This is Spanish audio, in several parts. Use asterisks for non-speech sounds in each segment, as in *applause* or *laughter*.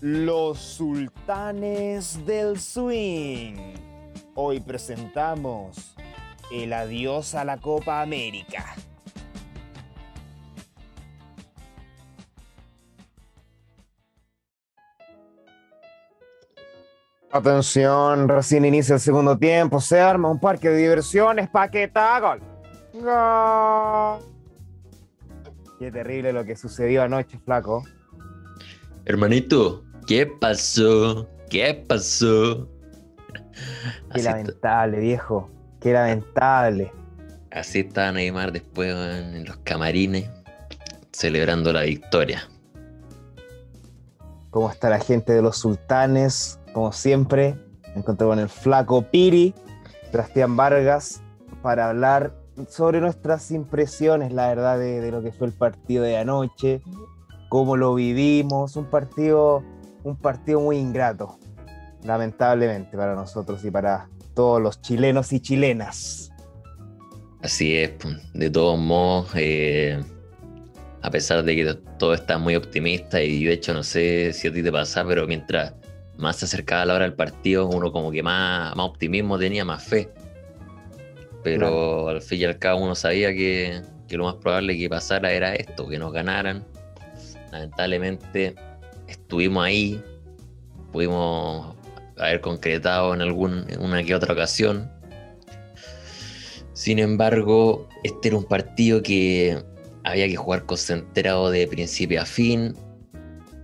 Los sultanes del swing. Hoy presentamos el adiós a la Copa América. Atención, recién inicia el segundo tiempo, se arma un parque de diversiones, paqueta, gol. Gol. Qué terrible lo que sucedió anoche, flaco. Hermanito, ¿qué pasó? ¿Qué pasó? Qué Así, lamentable, viejo. Qué lamentable. así estaba Neymar después en los camarines celebrando la victoria. ¿Cómo está la gente de los sultanes? Como siempre, me encontré con el flaco Piri, Sebastián Vargas, para hablar sobre nuestras impresiones, la verdad, de, de lo que fue el partido de anoche, cómo lo vivimos, un partido, un partido muy ingrato, lamentablemente para nosotros y para todos los chilenos y chilenas. Así es, pues, de todos modos, eh, a pesar de que todo está muy optimista y de hecho no sé si a ti te pasa, pero mientras más se acercaba la hora del partido, uno como que más, más optimismo tenía, más fe. Pero al fin y al cabo uno sabía que, que lo más probable que pasara era esto, que nos ganaran. Lamentablemente estuvimos ahí, pudimos haber concretado en algún, en una que otra ocasión. Sin embargo, este era un partido que había que jugar concentrado de principio a fin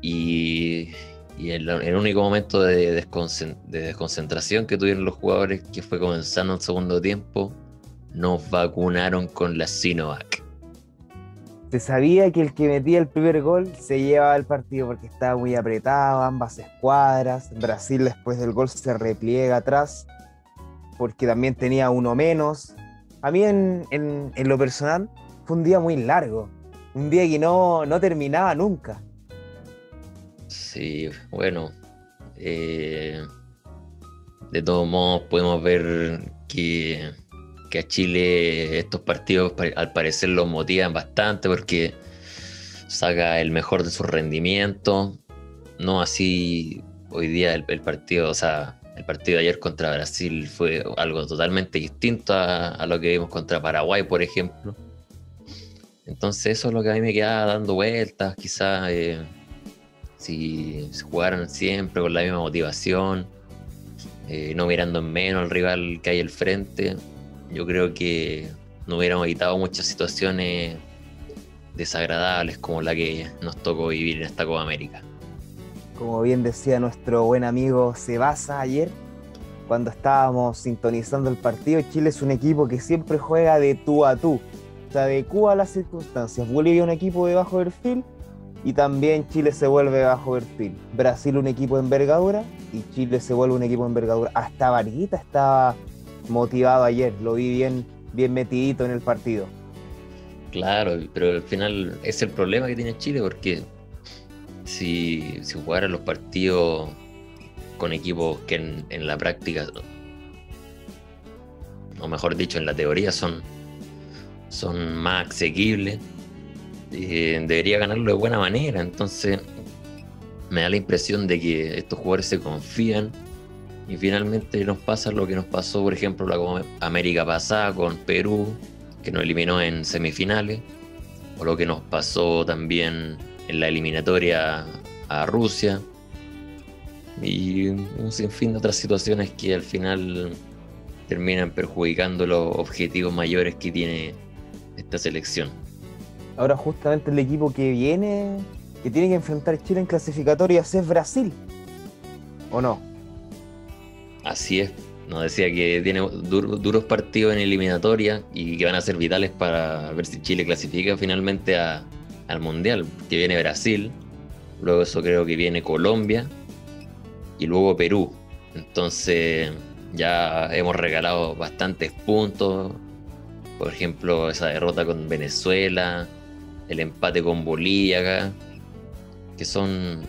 y, el, el único momento de desconcentración que tuvieron los jugadores, que fue comenzando el segundo tiempo, nos vacunaron con la Sinovac. Se sabía que el que metía el primer gol se llevaba el partido porque estaba muy apretado, ambas escuadras. Brasil después del gol se repliega atrás porque también tenía uno menos. A mí en, en- lo personal fue un día muy largo, un día que no, no terminaba nunca. Sí, bueno. eh, de todos modos, podemos ver que, a Chile estos partidos pa- al parecer los motivan bastante porque saca el mejor de su rendimiento. No así hoy día el, partido, o sea, el partido de ayer contra Brasil fue algo totalmente distinto a, a lo que vimos contra Paraguay, por ejemplo. Entonces eso es lo que a mí me queda dando vueltas, quizás eh, si se jugaran siempre con la misma motivación, eh, no mirando en menos al rival que hay al frente, yo creo que no hubiéramos evitado muchas situaciones desagradables como la que nos tocó vivir en esta Copa América. Como bien decía nuestro buen amigo Sebasa ayer, cuando estábamos sintonizando el partido, Chile es un equipo que siempre juega de tú a tú, se adecua a las circunstancias. Bolivia un equipo de bajo perfil y también Chile se vuelve bajo perfil. Brasil un equipo de envergadura y Chile se vuelve un equipo de envergadura. Hasta Varguita estaba motivado ayer, lo vi bien, bien metidito en el partido. Claro, pero al final es el problema que tiene Chile porque si, si jugaran los partidos con equipos que en, la práctica, o mejor dicho, en la teoría son, son más asequibles, eh, debería ganarlo de buena manera. Entonces me da la impresión de que estos jugadores se confían y finalmente nos pasa lo que nos pasó, por ejemplo, la América pasada con Perú, que nos eliminó en semifinales, o lo que nos pasó también en la eliminatoria a Rusia, y un sinfín de otras situaciones que al final terminan perjudicando los objetivos mayores que tiene esta selección. Ahora justamente el equipo que viene, que tiene que enfrentar Chile en clasificatorias es Brasil. ¿O no? Así es, nos decía que tiene dur- duros partidos en eliminatoria y que van a ser vitales para ver si Chile clasifica finalmente al Mundial, que viene Brasil, luego eso creo que viene Colombia y luego Perú. Entonces ya hemos regalado bastantes puntos, por ejemplo esa derrota con Venezuela, el empate con Bolivia que son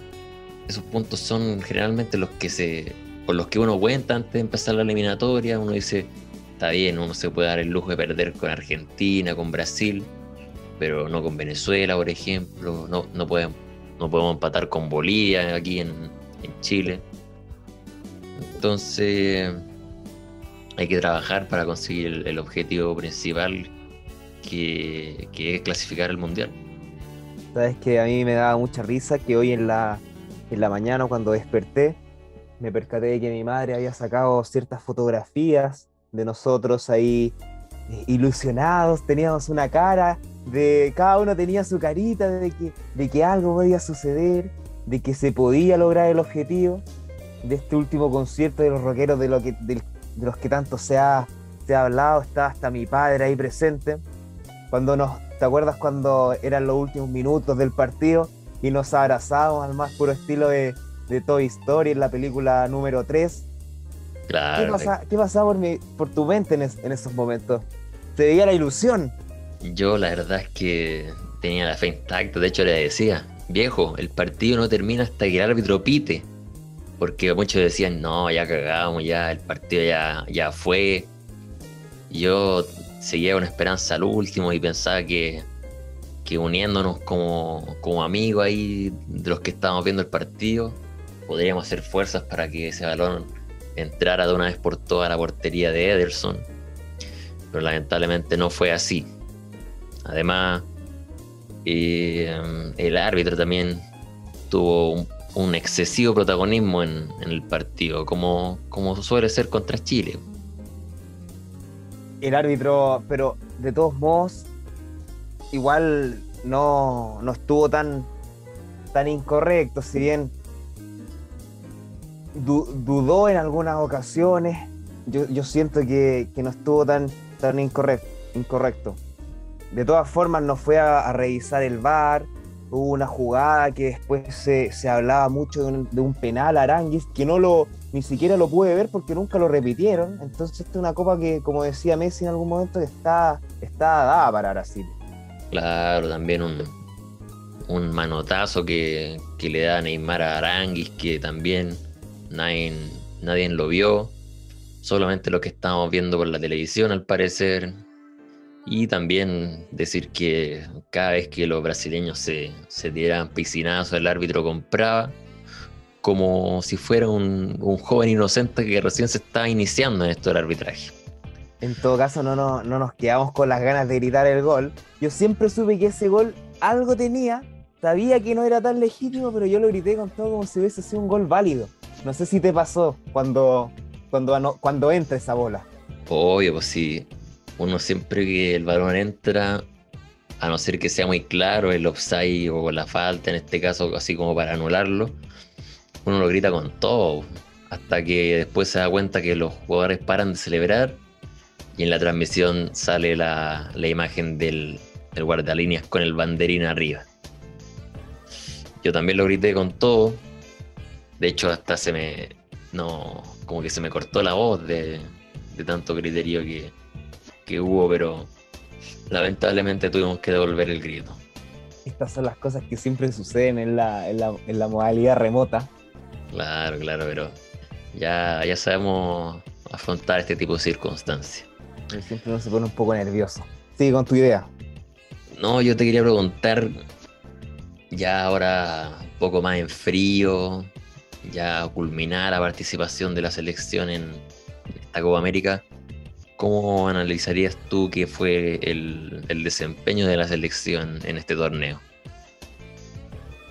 esos puntos son generalmente los que se con los que uno cuenta antes de empezar la eliminatoria, uno dice, está bien, uno se puede dar el lujo de perder con Argentina, con Brasil, pero no con Venezuela, por ejemplo, no, no, podemos, no podemos empatar con Bolivia aquí en, en Chile. Entonces hay que trabajar para conseguir el, objetivo principal que, es clasificar el mundial. Sabes que a mí me daba mucha risa que hoy en la, en la mañana cuando desperté me percaté de que mi madre había sacado ciertas fotografías de nosotros ahí eh, ilusionados, teníamos una cara de cada uno tenía su carita de que, de que algo podía suceder, de que se podía lograr el objetivo de este último concierto de los rockeros de, lo que, de, los que tanto se ha, se ha hablado, está hasta mi padre ahí presente. Cuando nos, ¿te acuerdas cuando eran los últimos minutos del partido y nos abrazamos al más puro estilo de, de Toy Story en la película número 3? Claro. ¿Qué, pasa, ¿qué pasaba por, mi, por tu mente en, en esos momentos? Te veía la ilusión. Yo la verdad es que tenía la fe intacta, de hecho le decía, viejo, el partido no termina hasta que el árbitro pite. Porque muchos decían, no, ya cagamos, ya el partido ya, ya fue. Yo seguía con esperanza al último y pensaba que, que uniéndonos como, como amigos ahí de los que estábamos viendo el partido, podríamos hacer fuerzas para que ese balón entrara de una vez por toda la portería de Ederson. Pero lamentablemente no fue así. Además, eh, el árbitro también tuvo un, excesivo protagonismo en, el partido, como, como suele ser contra Chile. El árbitro, pero de todos modos, igual no, estuvo tan, tan incorrecto, si bien dudó en algunas ocasiones, yo, siento que, no estuvo tan, tan incorrecto. incorrecto. De todas formas, nos fue a, revisar el bar. Hubo una jugada que después se, hablaba mucho de un, penal a Aranguis, que no lo, ni siquiera lo pude ver porque nunca lo repitieron. Entonces, esta es una copa que, como decía Messi en algún momento, está, está dada para Brasil. Claro, también un, un manotazo que, le da Neymar a Aranguis, que también nadie, nadie lo vio. Solamente lo que estábamos viendo por la televisión, al parecer. Y también decir que cada vez que los brasileños se, se tiraban piscinazos, el árbitro compraba, como si fuera un, joven inocente que recién se estaba iniciando en esto del arbitraje. En todo caso, no, no, no nos quedamos con las ganas de gritar el gol. Yo siempre supe que ese gol algo tenía, sabía que no era tan legítimo, pero yo lo grité con todo como si hubiese sido un gol válido. No sé si te pasó cuando, cuando, cuando entra esa bola. Obvio, pues sí uno siempre que el balón entra, a no ser que sea muy claro el offside o la falta, en este caso, así como para anularlo, uno lo grita con todo, hasta que después se da cuenta que los jugadores paran de celebrar y en la transmisión sale la, imagen del, del guardalíneas con el banderín arriba. Yo también lo grité con todo. De hecho, hasta se me. No. Como que se me cortó la voz de, de tanto criterio que, que hubo, pero lamentablemente tuvimos que devolver el grito. Estas son las cosas que siempre suceden en la, en la, modalidad remota. Claro, claro, pero ya, ya sabemos afrontar este tipo de circunstancias. Siempre uno se pone un poco nervioso. Sigue con tu idea. No, yo te quería preguntar, ya ahora un poco más en frío, ya culminar la participación de la selección en esta Copa América. ¿Cómo analizarías tú que fue el, desempeño de la selección en este torneo?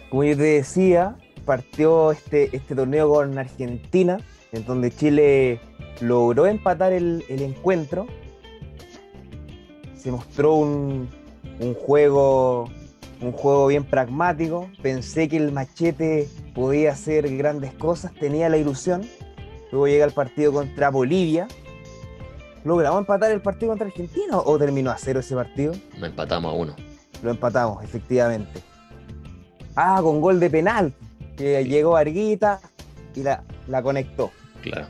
Como yo te decía, partió este, este torneo con Argentina, en donde Chile logró empatar el, encuentro. Se mostró un, juego un juego bien pragmático. Pensé que el machete podía hacer grandes cosas, tenía la ilusión. Luego llega el partido contra Bolivia, ¿Logramos empatar el partido contra Argentina o terminó a cero ese partido? Lo empatamos a uno. Lo empatamos, efectivamente. Ah, con gol de penal. Que llegó Arguita y la, conectó. Claro.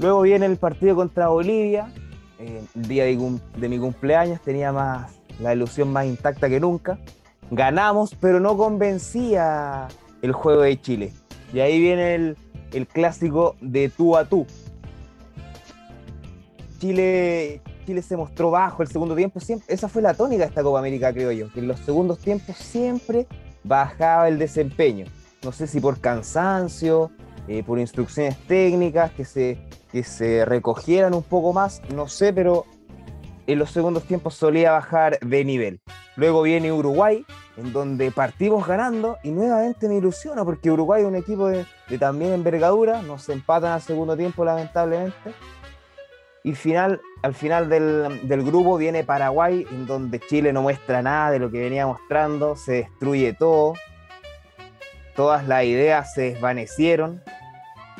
Luego viene el partido contra Bolivia. Eh, el día de, mi cumpleaños tenía más la ilusión más intacta que nunca. Ganamos, pero no convencía el juego de Chile. Y ahí viene el, el clásico de tú a tú Chile, Chile se mostró bajo el segundo tiempo. Siempre, esa fue la tónica de esta Copa América, creo yo, que en los segundos tiempos siempre bajaba el desempeño. No sé si por cansancio eh, por instrucciones técnicas, que se, que se recogieran un poco más, no sé, pero en los segundos tiempos solía bajar de nivel. Luego viene Uruguay, en donde partimos ganando y nuevamente me ilusiona porque Uruguay es un equipo de, también envergadura, nos empatan al segundo tiempo lamentablemente. Y final, al final del, del, grupo viene Paraguay, en donde Chile no muestra nada de lo que venía mostrando, se destruye todo, todas las ideas se desvanecieron.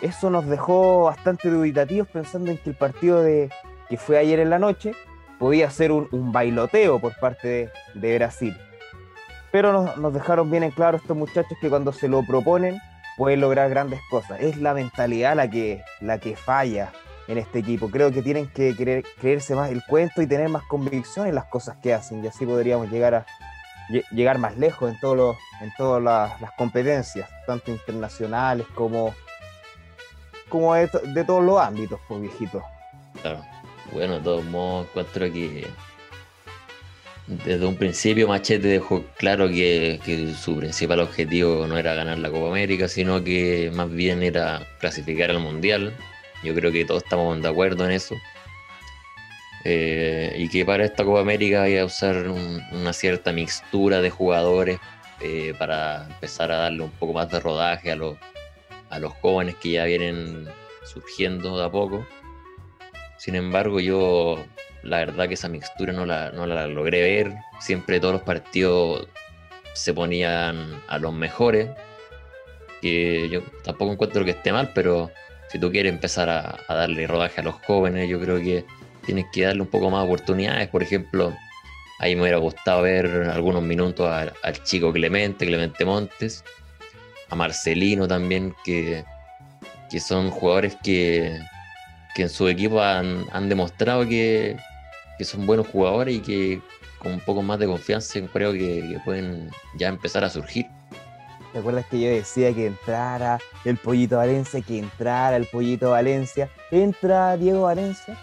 Eso nos dejó bastante dubitativos pensando en que el partido de, que fue ayer en la noche podía ser un, bailoteo por parte de, Brasil. Pero nos, nos, dejaron bien en claro estos muchachos que cuando se lo proponen pueden lograr grandes cosas. Es la mentalidad la que, la que falla en este equipo. Creo que tienen que creerse más el cuento y tener más convicción en las cosas que hacen y así podríamos llegar a llegar más lejos en, todos en todas las, competencias, tanto internacionales como, como de, todos los ámbitos, pues viejito. Claro. Bueno, de todos modos, encuentro que desde un principio Machete dejó claro que, su principal objetivo no era ganar la Copa América, sino que más bien era clasificar al Mundial. Yo creo que todos estamos de acuerdo en eso. Eh, y que para esta Copa América iba a usar una cierta mixtura de jugadores eh, para empezar a darle un poco más de rodaje a los, a los jóvenes que ya vienen surgiendo de a poco sin embargo, yo la verdad que esa mixtura no la, no la logré ver. Siempre todos los partidos se ponían a los mejores. Que yo tampoco encuentro que esté mal, pero si tú quieres empezar a, darle rodaje a los jóvenes, yo creo que tienes que darle un poco más oportunidades. Por ejemplo, ahí me hubiera gustado ver algunos minutos al chico Clemente, Clemente Montes, a Marcelino también, que, que son jugadores que, que en su equipo han, demostrado que, son buenos jugadores y que con un poco más de confianza creo que, pueden ya empezar a surgir. ¿Te acuerdas que yo decía que entrara el pollito Valencia, que entrara el pollito Valencia? Entra Diego Valencia,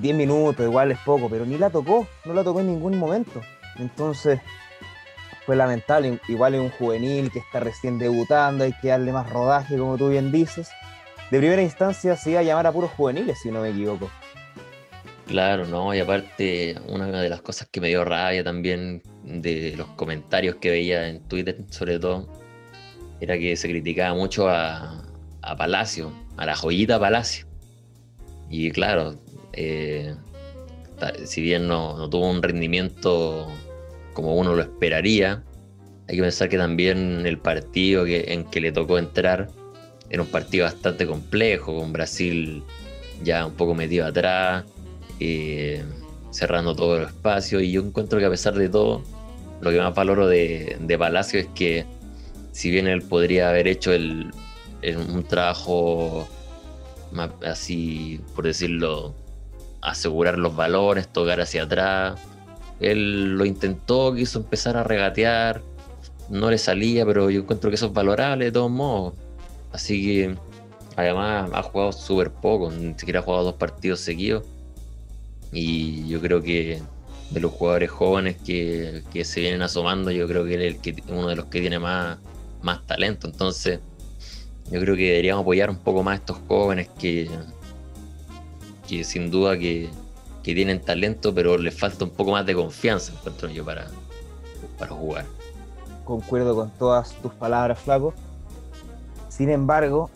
10 minutos, igual es poco, pero ni la tocó, no la tocó en ningún momento. Entonces, fue lamentable. Igual es un juvenil que está recién debutando, hay que darle más rodaje, como tú bien dices de primera instancia se iba a llamar a puros juveniles, si no me equivoco. Claro, no, y aparte, una de las cosas que me dio rabia también de los comentarios que veía en Twitter, sobre todo, era que se criticaba mucho a, Palacio, a la joyita Palacio. Y claro, eh, si bien no, tuvo un rendimiento como uno lo esperaría, hay que pensar que también el partido en que le tocó entrar era un partido bastante complejo, con Brasil ya un poco metido atrás, eh, cerrando todo el espacio. Y yo encuentro que a pesar de todo, lo que más valoro de, Palacio es que, si bien él podría haber hecho el, un trabajo más así, por decirlo, asegurar los valores, tocar hacia atrás. Él lo intentó, quiso empezar a regatear, no le salía, pero yo encuentro que eso es valorable de todos modos. Así que además ha jugado súper poco, ni siquiera ha jugado dos partidos seguidos. Y yo creo que de los jugadores jóvenes que, se vienen asomando, yo creo que él es el que, uno de los que tiene más, más talento. Entonces, yo creo que deberíamos apoyar un poco más a estos jóvenes que, que sin duda que, tienen talento, pero les falta un poco más de confianza, encuentro yo, para, para jugar. Concuerdo con todas tus palabras, Flaco. Sin embargo,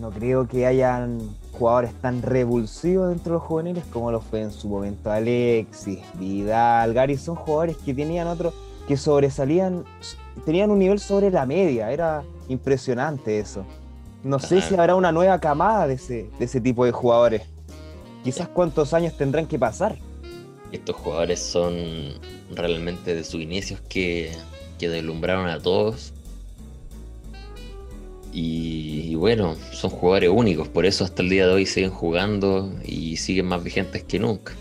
no creo que hayan jugadores tan revulsivos dentro de los juveniles como lo fue en su momento Alexis, Vidal, Gary. Son jugadores que tenían otro, que sobresalían, tenían un nivel sobre la media. Era impresionante eso. No sé si habrá una nueva camada de ese, de ese tipo de jugadores. Quizás cuántos años tendrán que pasar. Estos jugadores son realmente de sus inicios que, que deslumbraron a todos y, bueno, son jugadores únicos, por eso hasta el día de hoy siguen jugando y siguen más vigentes que nunca.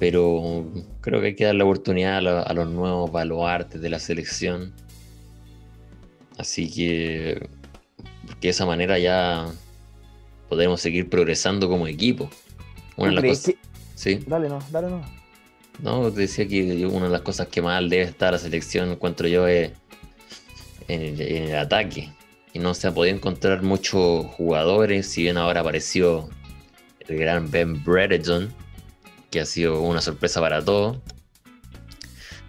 Pero creo que hay que dar la oportunidad a, los nuevos baluartes de la selección. Así que, porque de esa manera ya podremos seguir progresando como equipo. Una de las cosas. Sí. Dale, no, dale, no. No, te decía que una de las cosas que más debe estar la selección, encuentro yo, es en el ataque y no se ha podido encontrar muchos jugadores, si bien ahora apareció el gran Ben Brereton, que ha sido una sorpresa para todos.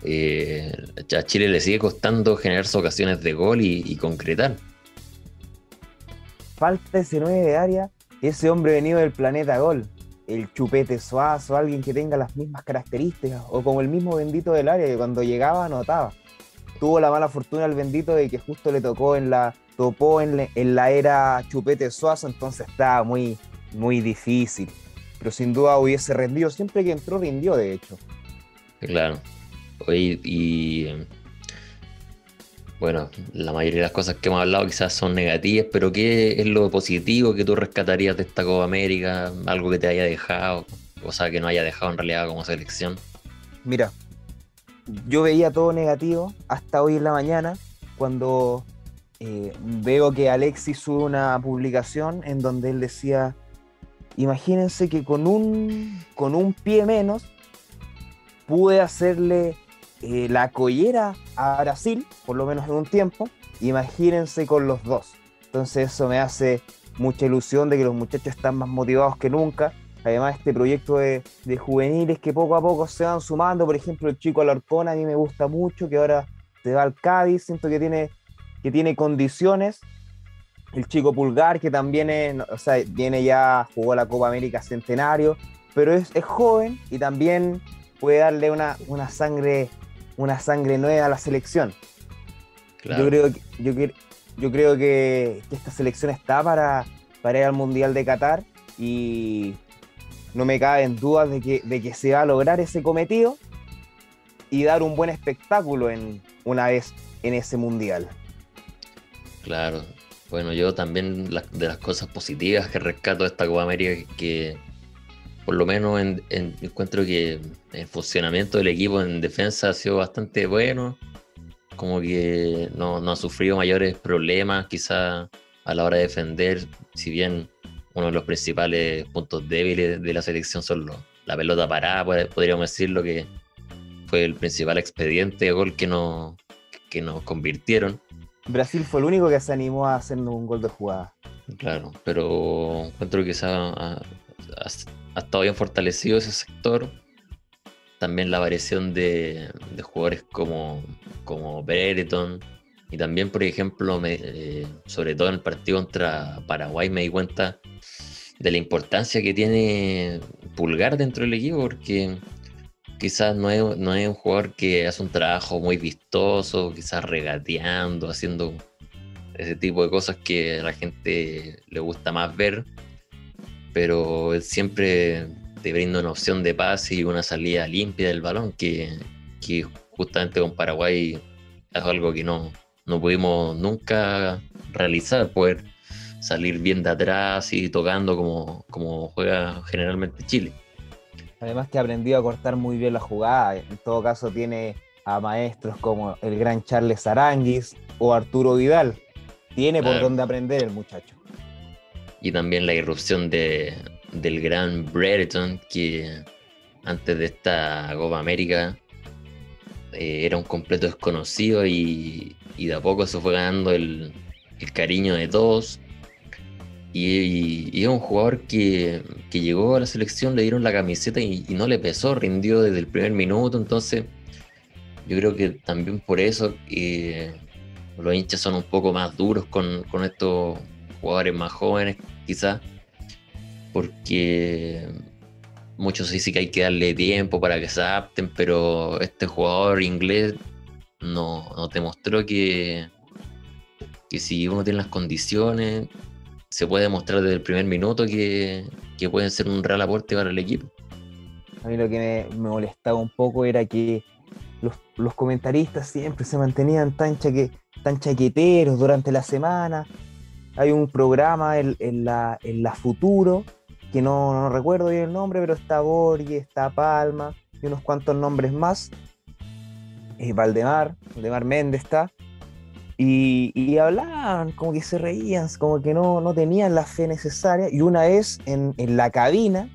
Eh, a Chile le sigue costando generar ocasiones de gol y, concretar. Falta ese 9 de área, ese hombre venido del planeta gol, el chupete suazo, alguien que tenga las mismas características, o como el mismo bendito del área que cuando llegaba anotaba. Tuvo la mala fortuna el bendito de que justo le tocó en la, topó en, la era chupete suazo, entonces estaba muy, muy difícil. Pero sin duda hubiese rendido, siempre que entró rindió de hecho. Claro, y bueno, la mayoría de las cosas que hemos hablado quizás son negativas, pero ¿qué es lo positivo que tú rescatarías de esta Copa América? Algo que te haya dejado, o sea, que no haya dejado en realidad como selección. Mira, yo veía todo negativo hasta hoy en la mañana, cuando eh, veo que Alexis sube una publicación en donde él decía, imagínense que con un, con un pie menos pude hacerle eh, la collera a Brasil, por lo menos en un tiempo, imagínense con los dos. Entonces eso me hace mucha ilusión de que los muchachos están más motivados que nunca. Además, este proyecto de, juveniles que poco a poco se van sumando, por ejemplo, el chico Alarcón a mí me gusta mucho, que ahora se va al Cádiz, siento que tiene, que tiene condiciones. El chico Pulgar, que también es, o sea, viene ya, jugó la Copa América Centenario, pero es, es joven y también puede darle una, una sangre una sangre nueva a la selección. Yo creo, que, yo, yo creo que, esta selección está para, para ir al Mundial de Qatar y no me cabe en dudas de que, de que se va a lograr ese cometido y dar un buen espectáculo en, una vez en ese Mundial. Claro, bueno, yo también de las cosas positivas que rescato de esta Copa América que por lo menos en, encuentro que el funcionamiento del equipo en defensa ha sido bastante bueno. Como que no, ha sufrido mayores problemas, quizá a la hora de defender. Si bien uno de los principales puntos débiles de la selección son la pelota parada, podríamos decirlo que fue el principal expediente de gol que, no, que nos convirtieron. Brasil fue el único que se animó a hacer un gol de jugada. Claro, pero encuentro que ha, ha estado bien fortalecido ese sector. También la variación de, jugadores como, como Brereton. Y también, por ejemplo, eh, sobre todo en el partido contra Paraguay, me di cuenta de la importancia que tiene Pulgar dentro del equipo, porque quizás no es, no es un jugador que hace un trabajo muy vistoso, quizás regateando, haciendo ese tipo de cosas que a la gente le gusta más ver pero él siempre te brinda una opción de pase y una salida limpia del balón que, justamente con Paraguay es algo que no, no pudimos nunca realizar, poder salir bien de atrás y tocando como, como juega generalmente Chile. Además que aprendió a cortar muy bien la jugada, en todo caso tiene a maestros como el gran Charles Aranguis o Arturo Vidal, tiene por dónde aprender el muchacho. Y también la irrupción de, del gran Brereton, que antes de esta Copa América eh, era un completo desconocido y, de a poco se fue ganando el, cariño de todos. Y, es un jugador que, llegó a la selección, le dieron la camiseta y, no le pesó, rindió desde el primer minuto. Entonces, yo creo que también por eso eh, los hinchas son un poco más duros con, con estos jugadores más jóvenes quizás, porque muchos dicen que hay que darle tiempo para que se adapten, pero este jugador inglés no, no te mostró que, que si uno tiene las condiciones, se puede demostrar desde el primer minuto que, que pueden ser un real aporte para el equipo. A mí lo que me, molestaba un poco era que los, los, comentaristas siempre se mantenían tan, tan chaqueteros durante la semana, hay un programa en, la, en la Futuro, que no, recuerdo bien el nombre, pero está Borges, está Palma y unos cuantos nombres más. Eh, Valdemar, Valdemar Méndez está. Y, hablaban, como que se reían, como que no, no tenían la fe necesaria. Y una vez en, la cabina,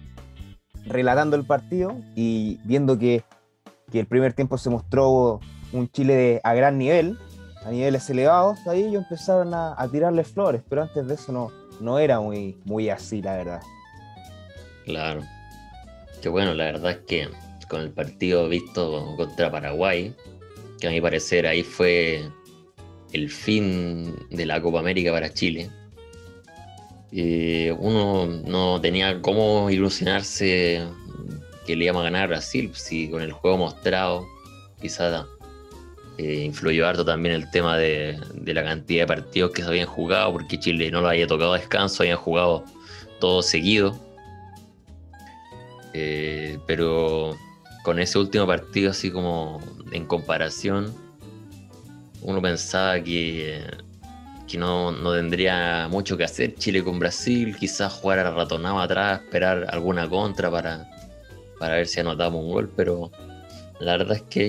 relatando el partido y viendo que, que, el primer tiempo se mostró un Chile de, a gran nivel, a niveles elevados, ahí ellos empezaron a, tirarle flores, pero antes de eso no, no era muy, muy así, la verdad. Claro. Que bueno, la verdad es que con el partido visto contra Paraguay, que a mi parecer ahí fue el fin de la Copa América para Chile. uno no tenía cómo ilusionarse que le íbamos a ganar a Brasil, si con el juego mostrado quizás eh, influyó harto también el tema de, la cantidad de partidos que se habían jugado, porque Chile no lo había tocado descanso, habían jugado todo seguido. Eh, pero con ese último partido, así como en comparación, uno pensaba que, que no, tendría mucho que hacer Chile con Brasil, quizás jugar a ratonado atrás, esperar alguna contra para, para ver si anotamos un gol, pero la verdad es que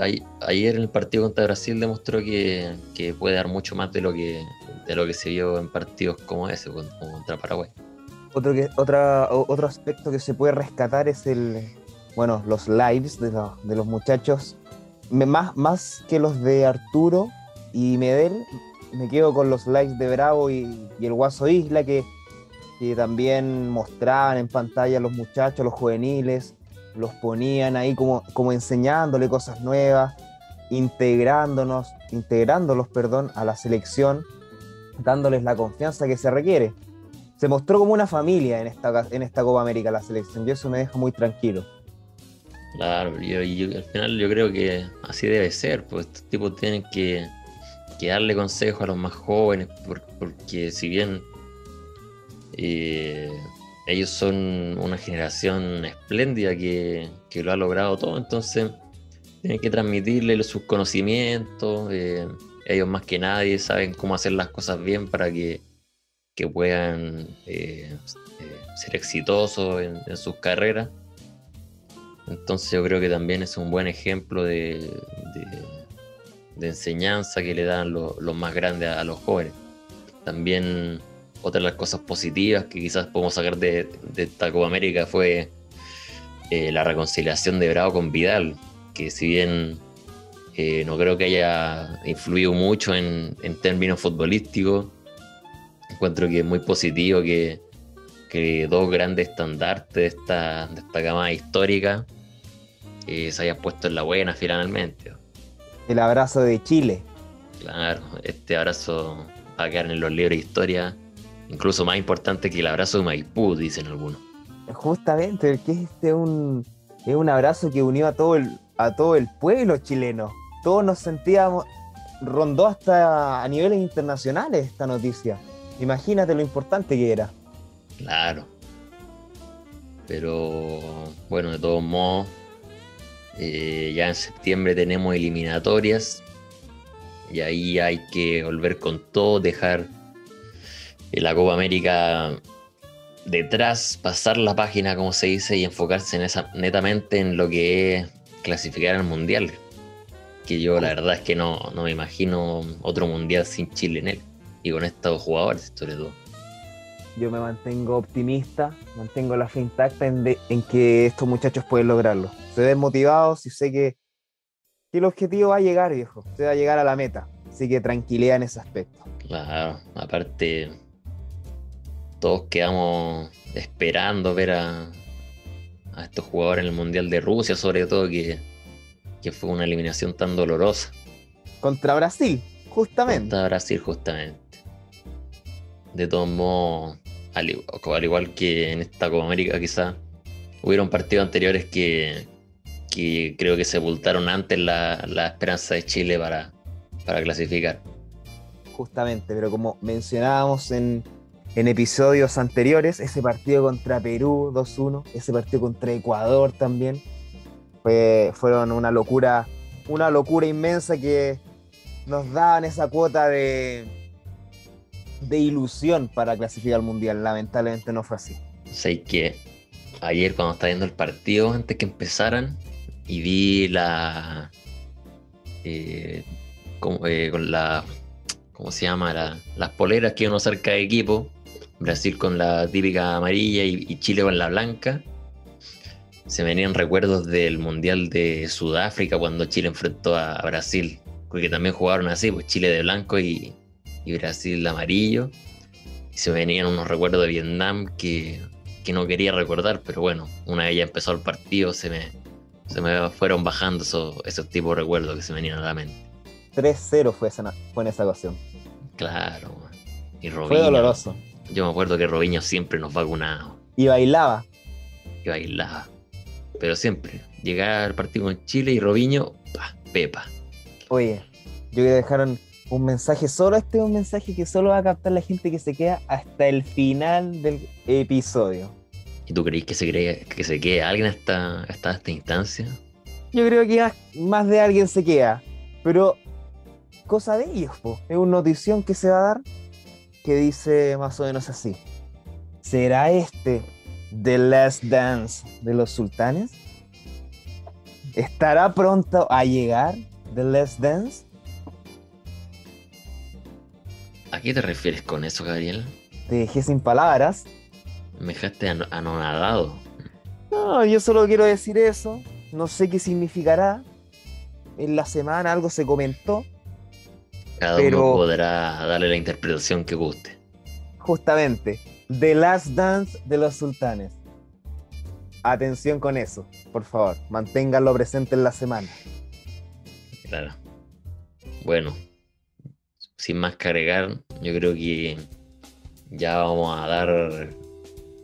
ahí, ayer en el partido contra Brasil demostró que, puede dar mucho más de lo que, de lo que se vio en partidos como ese, contra Paraguay. Otro, que, otro aspecto que se puede rescatar es el, bueno, los lives de, de los muchachos más, más que los de Arturo y Medel, me quedo con los likes de Bravo y, el Guaso Isla, que, que, también mostraban en pantalla a los muchachos, los juveniles, los ponían ahí como, como enseñándole cosas nuevas, integrándonos, integrándolos, perdón, a la selección, dándoles la confianza que se requiere. Se mostró como una familia en esta, en esta Copa América la selección y eso me deja muy tranquilo. Claro, y, al final yo creo que así debe ser, pues estos tipos tienen que, darle consejo a los más jóvenes, porque si bien eh, ellos son una generación espléndida que, lo ha logrado todo, entonces tienen que transmitirle sus conocimientos, eh, ellos más que nadie saben cómo hacer las cosas bien para que, puedan eh, ser exitosos en sus carreras. Entonces yo creo que también es un buen ejemplo de, enseñanza que le dan los más grandes a, los jóvenes. También otra de las cosas positivas que quizás podemos sacar de, esta Copa América fue eh, la reconciliación de Bravo con Vidal, que si bien eh, no creo que haya influido mucho en, términos futbolísticos, encuentro que es muy positivo que, dos grandes estandartes de esta, de esta gama histórica se haya puesto en la buena finalmente. El abrazo de Chile. Claro, este abrazo va a quedar en los libros de historia, incluso más importante que el abrazo de Maipú, dicen algunos. Justamente, que este un, es un abrazo que unió a todo el, a todo el pueblo chileno. Todos nos sentíamos, rondó hasta a niveles internacionales esta noticia. Imagínate lo importante que era. Claro. Pero bueno, de todos modos, eh, ya en septiembre tenemos eliminatorias y ahí hay que volver con todo, dejar la Copa América detrás, pasar la página como se dice y enfocarse en esa, netamente en lo que es clasificar al Mundial. Que yo la verdad es que no, no me imagino otro Mundial sin Chile en él y con estos jugadores sobre todo yo me mantengo optimista, mantengo la fe intacta en, que estos muchachos pueden lograrlo. Se ven motivados y sé que, el objetivo va a llegar, viejo. Se va a llegar a la meta. Así que tranquilidad en ese aspecto. Claro, aparte, todos quedamos esperando ver a, estos jugadores en el Mundial de Rusia, sobre todo, que, que fue una eliminación tan dolorosa. Contra Brasil, justamente. Contra Brasil, justamente. De todos modos, al, igual que en esta Copa América, quizá hubieron partidos anteriores que, creo que sepultaron antes la, esperanza de Chile para, para clasificar. Justamente, pero como mencionábamos en, episodios anteriores, ese partido contra Perú 2-1, ese partido contra Ecuador también, fue, fueron una locura, una locura inmensa que nos daban esa cuota de, de ilusión para clasificar al mundial. Lamentablemente no fue así. Sé que ayer cuando estaba viendo el partido, antes que empezaran, y vi la. Eh, eh, con la. ¿Cómo se llama? las poleras que iban a usar cada equipo. Brasil con la típica amarilla y, Chile con la blanca. Se venían recuerdos del Mundial de Sudáfrica cuando Chile enfrentó a Brasil porque también jugaron así, pues Chile de blanco y, y Brasil amarillo. Y se me venían unos recuerdos de Vietnam que, que no quería recordar, pero bueno, una vez ya empezó el partido, se me, se me fueron bajando esos, esos tipos de recuerdos que se venían a la mente. 3-0 fue, esa- fue en esa ocasión. Claro, y Fue Robinho. doloroso. Yo me acuerdo que Robinho siempre nos vacunaba Y bailaba. y bailaba. Pero siempre, llegaba al partido con Chile y Robinho, pa, pepa. Oye, yo quiero dejar un, un mensaje, solo este es un mensaje que solo va a captar la gente que se queda hasta el final del episodio. ¿Y tú crees que se, cree, que se quede alguien hasta, hasta esta instancia? Yo creo que más, más de alguien se queda, pero cosa de ellos, po. es una notición que se va a dar que dice más o menos así. ¿Será este The Last Dance de los sultanes? ¿Estará pronto a llegar The Last Dance? Qué te refieres con eso, Gabriel? Te dejé sin palabras. Me dejaste ano- anonadado. No, yo solo quiero decir eso. No sé qué significará. En la semana algo se comentó. Cada Pero- uno podrá darle la interpretación que guste. Justamente, The Last Dance de los Sultanes. Atención con eso, por favor, manténganlo presente en la semana. Claro. Bueno, sin más que agregar, yo creo que ya vamos a dar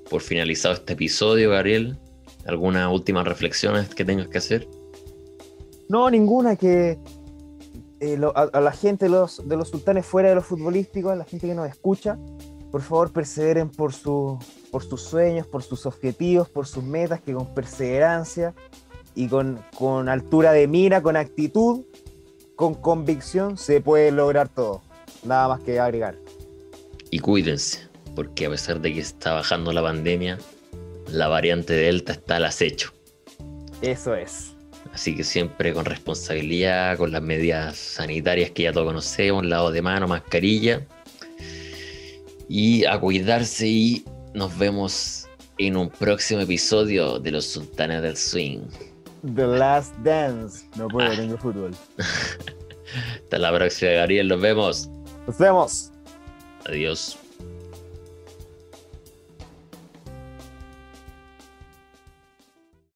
por finalizado este episodio, Gabriel. ¿Algunas últimas reflexiones que tengas que hacer? No, ninguna que eh, lo- a, la gente de los, de los sultanes fuera de lo futbolístico, a la gente que nos escucha, por favor perseveren por, su, por sus sueños, por sus objetivos, por sus metas, que con perseverancia y con, con altura de mira, con actitud, con convicción, se puede lograr todo. Nada más que agregar. Y cuídense, porque a pesar de que está bajando la pandemia, la variante Delta está al acecho. Eso es. Así que siempre con responsabilidad, con las medidas sanitarias que ya todos conocemos, lavado de mano, mascarilla. Y a cuidarse y nos vemos en un próximo episodio de Los Sultanes del Swing. The Last Dance. No puedo, Ah. tengo fútbol. *laughs* Hasta la próxima, Gabriel. Nos vemos. Nos vemos. Adiós.